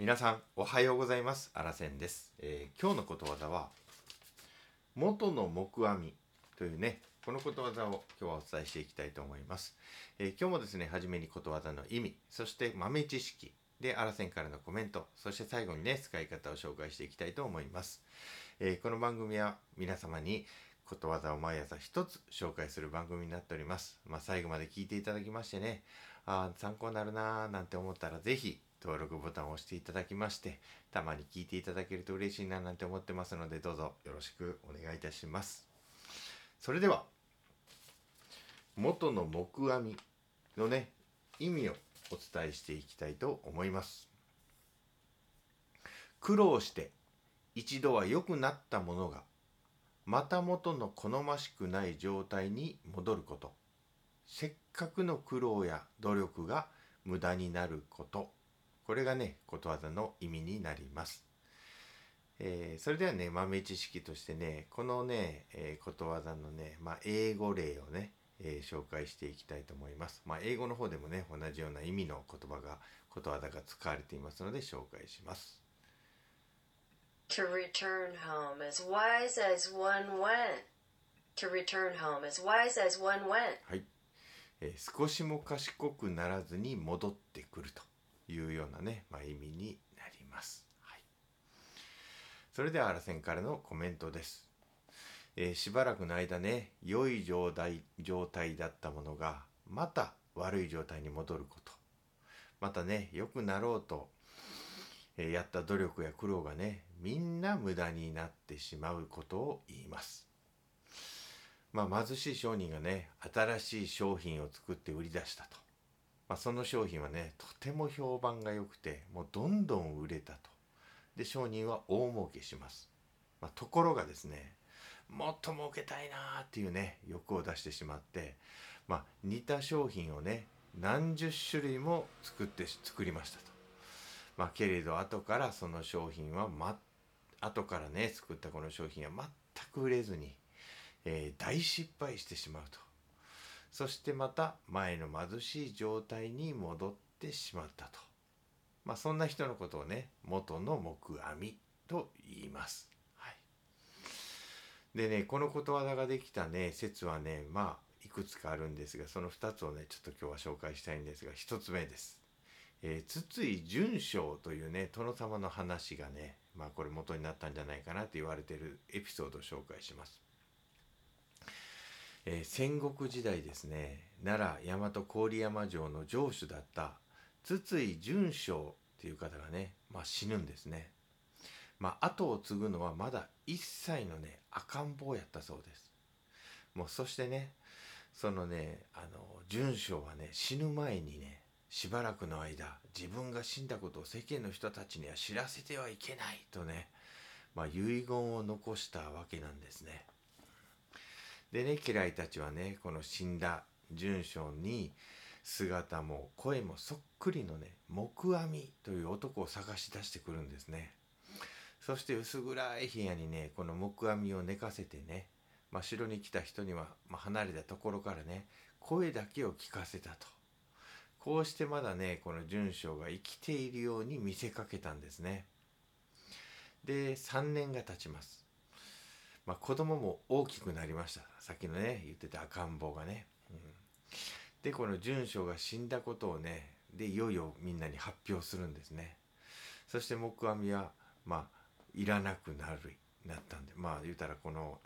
皆さんおはようございます。あらせんです、えー今日のことわざは元の木阿弥というねこのことわざを今日はお伝えしていきたいと思います、えー今日もですね初めにことわざの意味そして豆知識であらせんからのコメントそして最後にね使い方を紹介していきたいと思います、えーこの番組は皆様にことわざを毎朝一つ紹介する番組になっております。まあ、最後まで聞いていただきましてね、あ参考になるなーなんて思ったらぜひ登録ボタンを押していただきまして、たまに聞いていただけると嬉しいななんて思ってますので、どうぞよろしくお願いいたします。それでは、元の木阿弥のね、意味をお伝えしていきたいと思います。苦労して一度は良くなったものがまた元の好ましくない状態に戻ることせっかくの苦労や努力が無駄になることこれがねことわざの意味になります、えーそれではね豆知識としてねこのね、えーことわざのね、まあ、英語例をね、えー紹介していきたいと思います、まあ、英語の方でもね同じような意味の言葉がことわざが使われていますので紹介します。To return home as wise as one went. To return home as wise as one went. はい、えー少しも賢くならずに戻ってくるというようなね、まあ、意味になります。はい、それではあらせんからのコメントです。えーしばらくの間ね良い状態状態だったものがまた悪い状態に戻ることまたね良くなろうと、えーやった努力や苦労がねみんな無駄になってしまうことを言います。まあ、貧しい商人がね新しい商品を作って売り出したと、まあ、その商品はねとても評判が良くてもうどんどん売れたと。で商人は大儲けします、まあ、ところがですねもっと儲けたいなーっていうね欲を出してしまって、まあ、似た商品をね何十種類も作って作りましたと、まあ、けれど後からその商品は、ま、後からね作ったこの商品は全く売れずにえー大失敗してしまうと。そしてまた前の貧しい状態に戻ってしまったとまあそんな人のことをね元の木阿弥と言います。はい、でねこのことわざができたね説はねまあいくつかあるんですがその2つをねちょっと今日は紹介したいんですが1つ目です。えー筒井淳章というね殿様の話がねまあこれ元になったんじゃないかなと言われているエピソードを紹介します。えー戦国時代ですね奈良大和郡山城の城主だった筒井淳章っていう方がね、まあ、死ぬんですね。まあ後を継ぐのはまだ1歳のね赤ん坊やったそうです。もうそしてねそのねあの淳章はね死ぬ前にねしばらくの間自分が死んだことを世間の人たちには知らせてはいけないとね、まあ、遺言を残したわけなんですね。でね家来たちはねこの死んだ淳章に姿も声もそっくりのね木阿弥という男を探し出してくるんですね。そして薄暗い部屋にねこの木阿弥を寝かせてね、まあ、城に来た人には、まあ、離れたところからね声だけを聞かせたと。こうしてまだねこの淳章が生きているように見せかけたんですね。で3年が経ちます。まあ、子供も大きくなりました。さっきのね言ってた赤ん坊がね、うん、でこの順将が死んだことをねでいよいよみんなに発表するんですね。そして黙阿弥はまあいらなくなるなったんでまあ言うたらこの、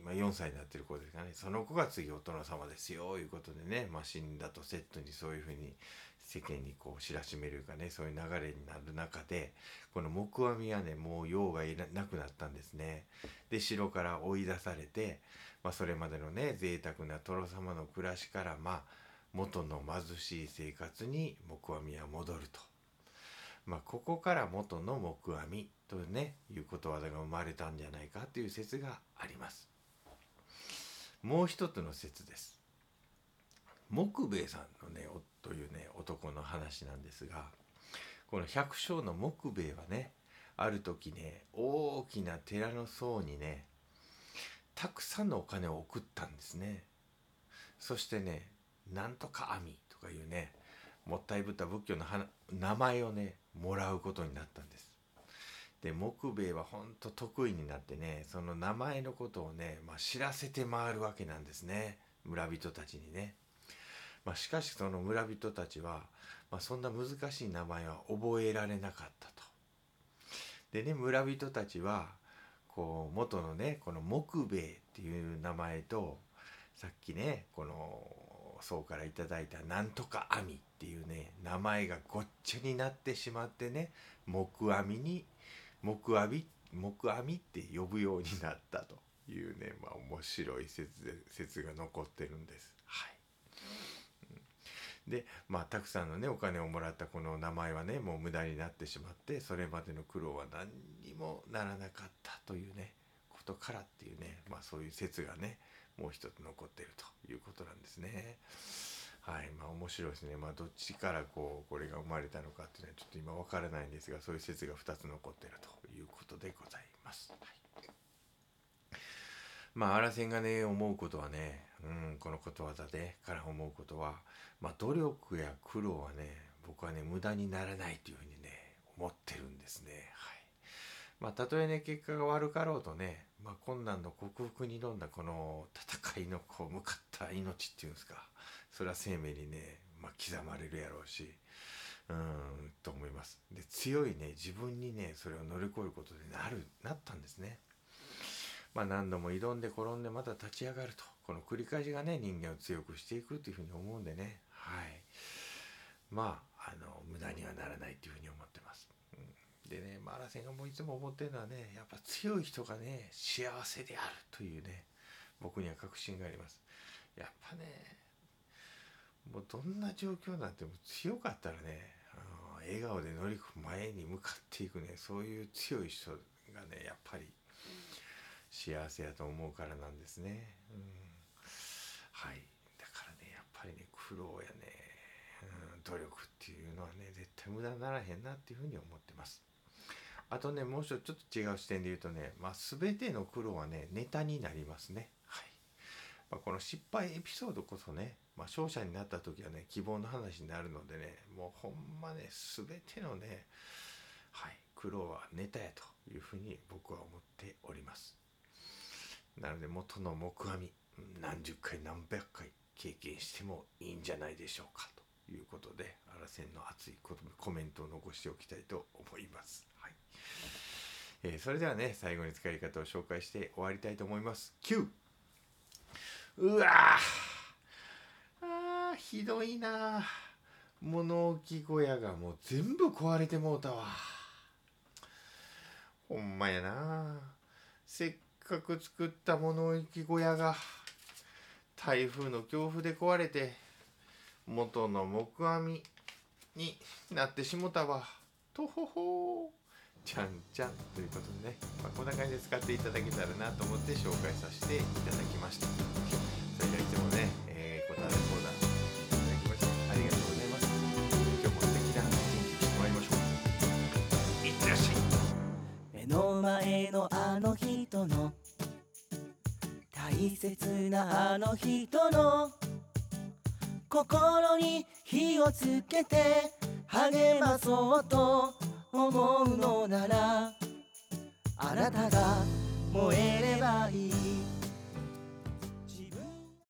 今4歳になってる子ですかねその子が次お殿様ですよいうことでね、まあ、死んだとセットにそういうふうに世間にこう知らしめるかねそういう流れになる中でこの木阿弥はねもう用がいなくなったんですね。で城から追い出されて、まあ、それまでのね贅沢な殿様の暮らしからまあ元の貧しい生活に木阿弥は戻ると。まあ、ここから元の木阿弥とねいうことわざが生まれたんじゃないかという説があります。もう一つの説です。木兵衛さんのねおというね男の話なんですがこの百姓の木兵衛はねある時ね大きな寺の僧にねたくさんのお金を送ったんですねそしてねなんとか網とかいうねもったいぶった仏教の名前をねもらうことになったんです。で木兵衛はほんと得意になってねその名前のことをね、まあ、知らせて回るわけなんですね村人たちにね。まあ、しかしその村人たちは、まあ、そんな難しい名前は覚えられなかったと。でね村人たちはこう元のねこの木兵衛っていう名前とさっきねこの宋からいただいたなんとか網っていうね名前がごっちゃになってしまってね木網に木網木網って呼ぶようになったというねまあ面白い説で説が残ってるんです。はいでまあたくさんのねお金をもらったこの名前はねもう無駄になってしまってそれまでの苦労は何にもならなかったというねとからっていうねまあそういう説がねもう一つ残ってるということなんですね。はいまあ面白いですね。まあどっちからこうこれが生まれたのかっていうのはちょっと今わからないんですがそういう説が2つ残っているということでございます。はいまあ、アラセンがね、思うことはね、うん、このことわざでから思うことは、まあ、努力や苦労はね、僕はね、無駄にならないというふうにね、思ってるんですね。はい。まあ、たとえね、結果が悪かろうとね、まあ、困難の克服に挑んだこの戦いのこう向かった命っていうんですか、それは生命にね、まあ、刻まれるやろうし、うん、と思います。で、強いね、自分にね、それを乗り越えることでなる、なったんですね。まあ、何度も挑んで転んでまた立ち上がるとこの繰り返しがね人間を強くしていくというふうに思うんでねはいまああの無駄にはならないというふうに思ってます。でねマラセンがもういつも思ってるのはねやっぱ強い人がね幸せであるというね僕には確信があります。やっぱねもうどんな状況なんても強かったらねあの笑顔で乗り込む前に向かっていくねそういう強い人がねやっぱり幸せやと思うからなんですね。うん、はい。だからね、やっぱりね、苦労やね、うん、努力っていうのはね、絶対無駄にならへんなっていうふうに思ってます。あとね、もう一つちょっと違う視点で言うとね、まあ、全ての苦労はね、ネタになりますね。はい。まあ、この失敗エピソードこそね、まあ、勝者になった時はね、希望の話になるのでね、もうほんまね、全てのね、はい、苦労はネタやというふうに僕は思っております。なので元の木阿弥何十回何百回経験してもいいんじゃないでしょうかいうことでアラセンの熱いコメントを残しておきたいと思います。はいえー、それではね最後に使い方を紹介して終わりたいと思います。9! うわあひどいな物置小屋がもう全部壊れてもうたわ。ほんまやなせっかく作った物置小屋が台風の強風で壊れて元の木阿弥になってしもたわ。とほほちゃんちゃん。ということでね、まあ、こんな感じで使っていただけたらなと思って紹介させていただきました。それではいつもね、えー、答え相談いただきましてありがとうございます。今日も素敵な一日にしてまいりましょう。いってらっしゃい。目の前のあの人の。大切なあの人の。心に火をつけて励まそうと思うのならあなたが燃えればいい。